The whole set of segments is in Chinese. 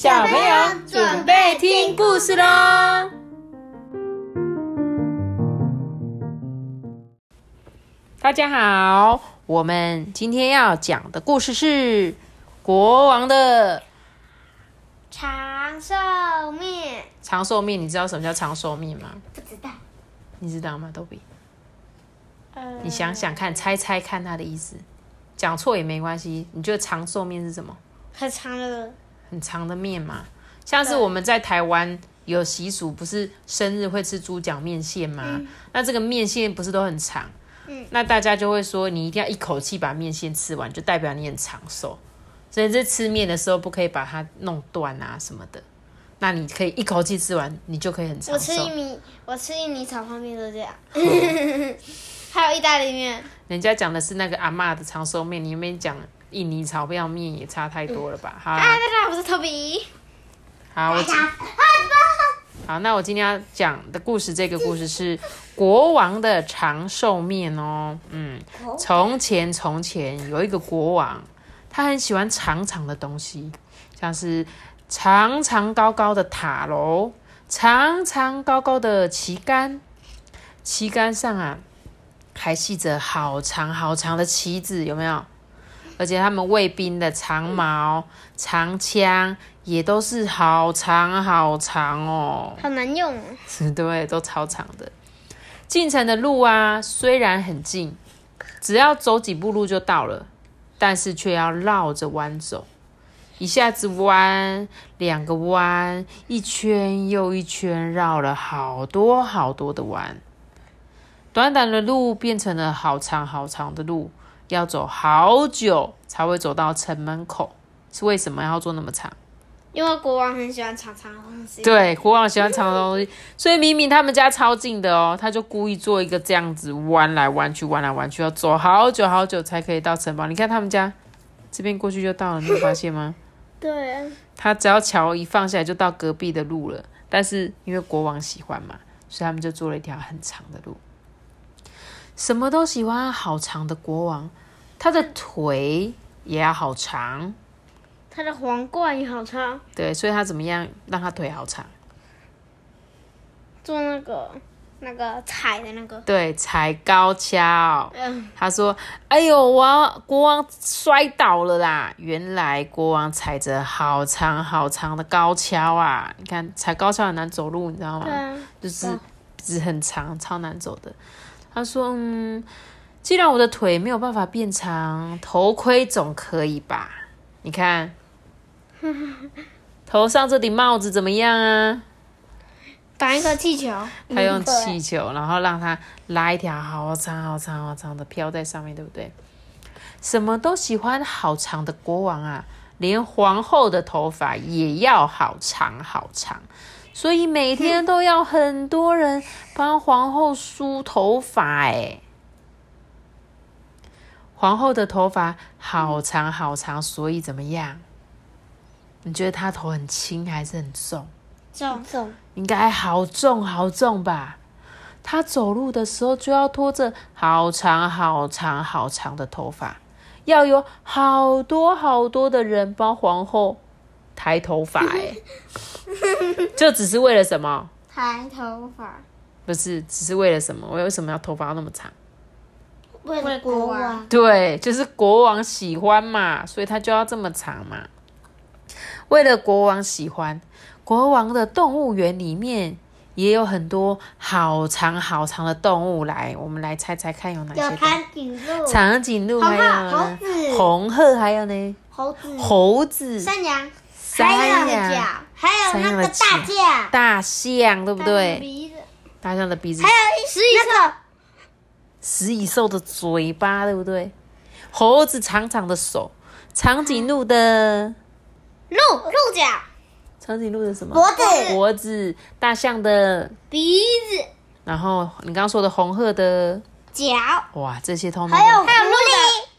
小朋友准备听故事喽！大家好，我们今天要讲的故事是国王的长寿面，长寿面。你知道什么叫长寿面吗？不知道。你知道吗，豆比？呃你想想看，猜猜看它的意思。讲错也没关系。你觉得长寿面是什么？很长的，很长的面嘛，像是我们在台湾有习俗，不是生日会吃猪脚面线吗？那这个面线不是都很长？嗯那大家就会说，你一定要一口气把面线吃完，就代表你很长寿。所以在吃面的时候，不可以把它弄断啊什么的。那你可以一口气吃完，你就可以很长我。吃一米，我吃印尼炒泡面都这样，还有意大利面，人家讲的是那个阿嬷的长寿面，你有没有讲印尼炒面面也差太多了吧？大家好，我是托比。好，我今好，那我今天要讲的故事，这个故事是国王的长寿面哦。嗯，从前从前有一个国王，他很喜欢长长的东西，像是长长高高的塔楼，长长高高的旗杆，旗杆上啊还系着好长好长的旗子，有没有？而且他们卫兵的长矛、长枪也都是好长好长哦。好难用哦，对，都超长的。进城的路啊，虽然很近，只要走几步路就到了，但是却要绕着弯走，一下子弯，两个弯，一圈又一圈，绕了好多好多的弯。短短的路变成了好长好长的路，要走好久才会走到城门口。是为什么要做那么长？因为国王很喜欢长长的东西。对，国王喜欢长的东西，所以明明他们家超近的哦，他就故意做一个这样子弯来弯去，弯来弯去，要走好久好久才可以到城堡。你看他们家这边过去就到了，你有发现吗？对啊，他只要桥一放下来就到隔壁的路了。但是因为国王喜欢嘛，所以他们就做了一条很长的路。什么都喜欢好长的国王，他的腿也要好长。他的皇冠也好长，对，所以他怎么样让他腿好长？做那个那个踩的那个，对，踩高跷。嗯，他说：“哎呦，我要国王摔倒了啦！原来国王踩着好长好长的高跷啊！你看踩高跷很难走路，你知道吗？对啊，就是直很长，超难走的。”他说：“嗯，既然我的腿没有办法变长，头盔总可以吧？你看，头上这顶帽子怎么样啊？”绑一个气球，他用气球，然后让他拉一条好长好长好长的飘在上面，对不对？什么都喜欢好长的国王啊，连皇后的头发也要好长好长，所以每天都要很多人帮皇后梳头发。哎，皇后的头发好长好长，所以怎么样？你觉得她头很轻还是很重？重重，应该好重好重吧？她走路的时候就要拖着好长好长好长的头发，要有好多好多的人帮皇后抬头发，哎，就只是为了什么？抬头发，不是，只是为了什么？我为什么要头发要那么长？为了国王，对，就是国王喜欢嘛，所以他就要这么长嘛。为了国王喜欢，国王的动物园里面也有很多好长好长的动物。来，我们来猜猜看有哪些？长颈鹿、长颈鹿，还有猴呢子红鹤，还有呢猴子、猴子、山羊、山羊、脚，还有山那个大象，大象，对不对？鼻子，大象的鼻子。还，有一食蚁兽，食蚁兽的嘴巴，对不对？猴子长长的手，长颈鹿的鹿鹿角、长颈鹿的什么？脖子、脖子，大象的，鼻子、然后你刚刚说的红鹤的，脚，哇，这些通通还有都还有鹿的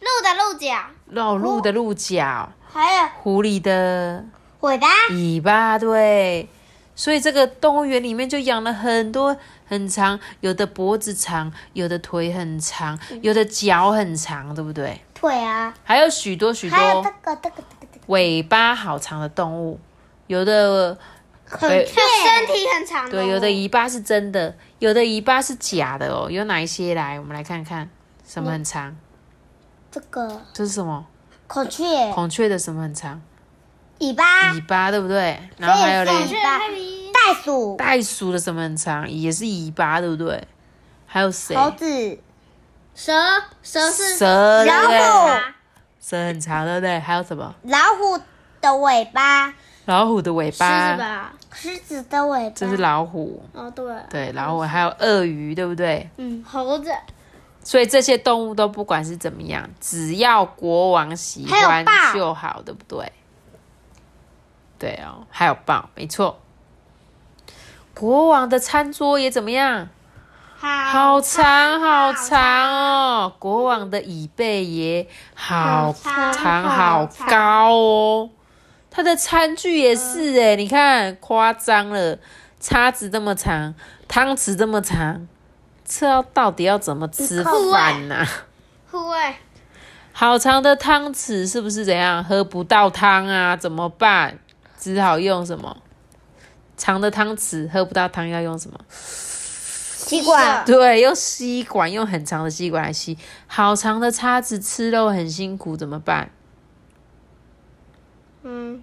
鹿的鹿角，老鹿的鹿角，还有狐狸的尾巴，尾巴，对。所以这个动物园里面就养了很多很长，有的脖子长，有的腿很长，有的脚很长，对不对？腿啊，还有许多许还有多这个这个这个，尾巴好长的动物，有的对就身体很长。对，有的尾巴是真的，有的尾巴是假的哦。有哪一些来？我们来看看，什么很长？这个这是什么？孔雀孔雀的什么很长？尾巴，尾巴，对不对？然后还有嘞，尾巴，袋鼠、袋鼠的什么很长？也是尾巴，对不对？还有谁？猴子、蛇，蛇是蛇，老虎，蛇很长，对不对？还有什么？老虎的尾巴，老虎的尾巴，吧？狮子的尾巴，这是老虎。哦，对，对，老虎还有鳄鱼，对不对？嗯，猴子，所以这些动物都不管是怎么样，只要国王喜欢就好，对不对？对哦，还有豹，没错。国王的餐桌也怎么样？好长好长哦！国王的椅背也好好长长好好高哦。他的餐具也是哎，你看夸张了，叉子这么长，汤匙这么长，这要到底要怎么吃饭呢、护卫，好长的汤匙是不是怎样喝不到汤啊？怎么办？只好用什么？长的汤匙喝不到汤要用什么？吸管，对，用吸管，用很长的吸管来吸。好长的叉子吃肉很辛苦，怎么办？嗯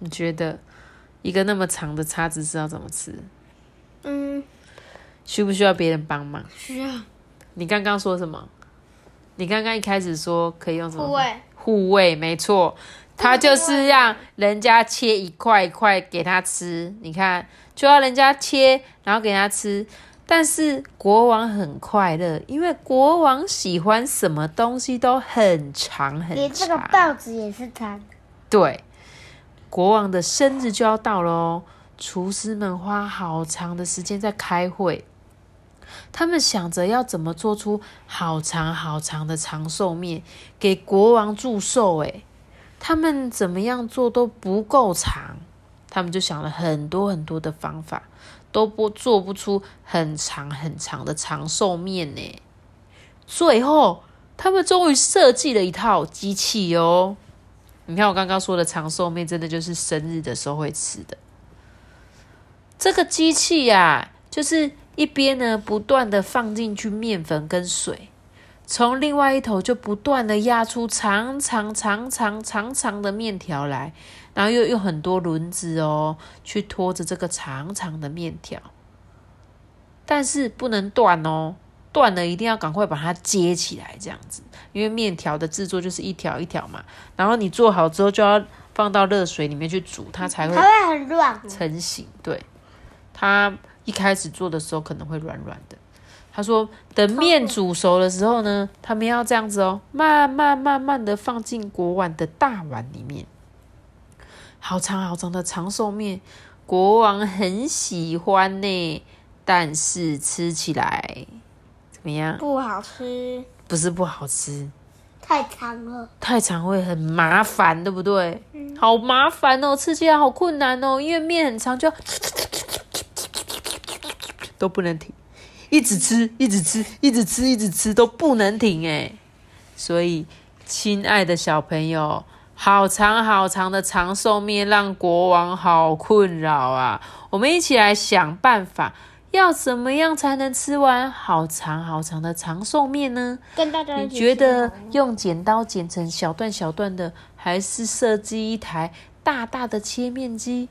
你觉得一个那么长的叉子是要怎么吃？嗯，需不需要别人帮忙？需要你刚刚说什么？你刚刚一开始说可以用什么？护卫，护卫，没错，他就是让人家切一块一块给他吃。你看，就要人家切，然后给他吃。但是国王很快乐，因为国王喜欢什么东西都很长很长连这个长。报纸也是长的，对，国王的生日就要到了哦，厨师们花好长的时间在开会，他们想着要怎么做出好长好长的长寿面给国王祝寿。诶，他们怎么样做都不够长，他们就想了很多很多的方法，都不做不出很长很长的长寿面呢。最后，他们终于设计了一套机器哦。你看我刚刚说的长寿面，真的就是生日的时候会吃的。这个机器呀、就是一边呢不断的放进去面粉跟水，从另外一头就不断的压出长长长长长长的面条来，然后又用很多轮子哦去拖着这个长长的面条，但是不能断哦，断了一定要赶快把它接起来，这样子，因为面条的制作就是一条一条嘛，然后你做好之后就要放到热水里面去煮，它才会它会很软，成型。对，它一开始做的时候可能会软软的。他说，等面煮熟的时候呢，他们要这样子哦，慢慢慢慢的放进国碗的大碗里面。好长好长的长寿面，国王很喜欢呢，但是吃起来怎么样？不好吃，不是不好吃，太长了。太长会很麻烦，对不对？好麻烦哦，吃起来好困难哦，因为面很长，就要 都不能停，一直吃，一直吃，一直吃，一直吃都不能停哎。所以，亲爱的小朋友，好长好长的长寿面让国王好困扰啊！我们一起来想办法，要怎么样才能吃完好长好长的长寿面呢？跟大家你觉得用剪刀剪成小段小段的，还是设计一台大大的切面机？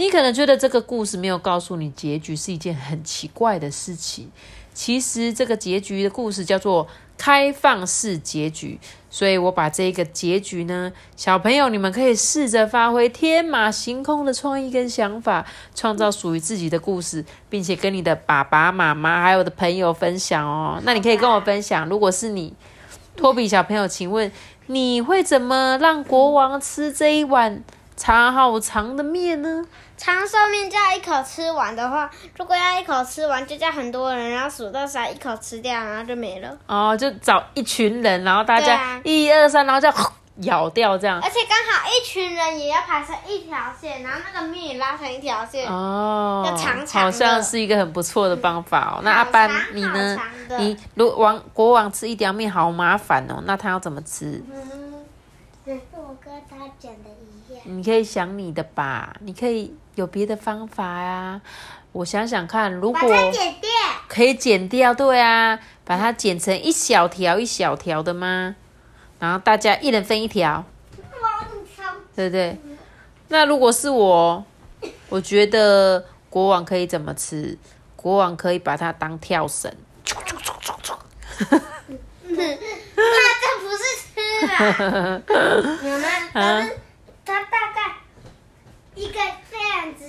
你可能觉得这个故事没有告诉你结局是一件很奇怪的事情。其实这个结局的故事叫做开放式结局，所以我把这个结局呢，小朋友你们可以试着发挥天马行空的创意跟想法，创造属于自己的故事，并且跟你的爸爸妈妈还有我的朋友分享哦。那你可以跟我分享，如果是你，托比小朋友，请问你会怎么让国王吃这一碗长好长的面呢？长寿面叫一口吃完的话，如果要一口吃完，就叫很多人，然后数到三，一口吃掉，然后就没了。哦，就找一群人，然后大家一二三，然后就咬掉这样。而且刚好一群人也要排成一条线，然后那个面也拉成一条线。哦，要长长好像是一个很不错的方法哦。那阿班你呢你如王国王吃一条面好麻烦哦，那他要怎么吃？嗯，也是我我跟他讲的一样。你可以想你的吧，你可以有别的方法呀。我想想看，如果。可以剪掉，对啊，把它剪成一小条一小条的吗？然后大家一人分一条，对不对？那如果是我，我觉得国王可以怎么吃？国王可以把它当跳绳，那这不是吃啊，有吗？但是它大概一个这样子，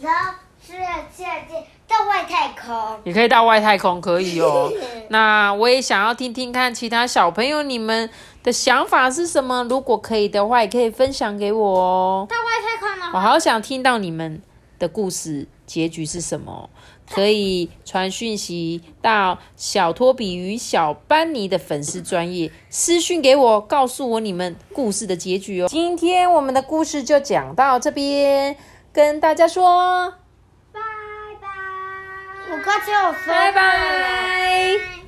然后是要下去到外太空。也可以到外太空，可以哦。那我也想要听听看其他小朋友你们的想法是什么？如果可以的话，也可以分享给我哦。到外太空呢我，好想听到你们的故事结局是什么，可以传讯息到小托比与小班尼的粉丝专业私讯给我，告诉我你们故事的结局哦。今天我们的故事就讲到这边，跟大家说拜拜。我快只有分拜拜。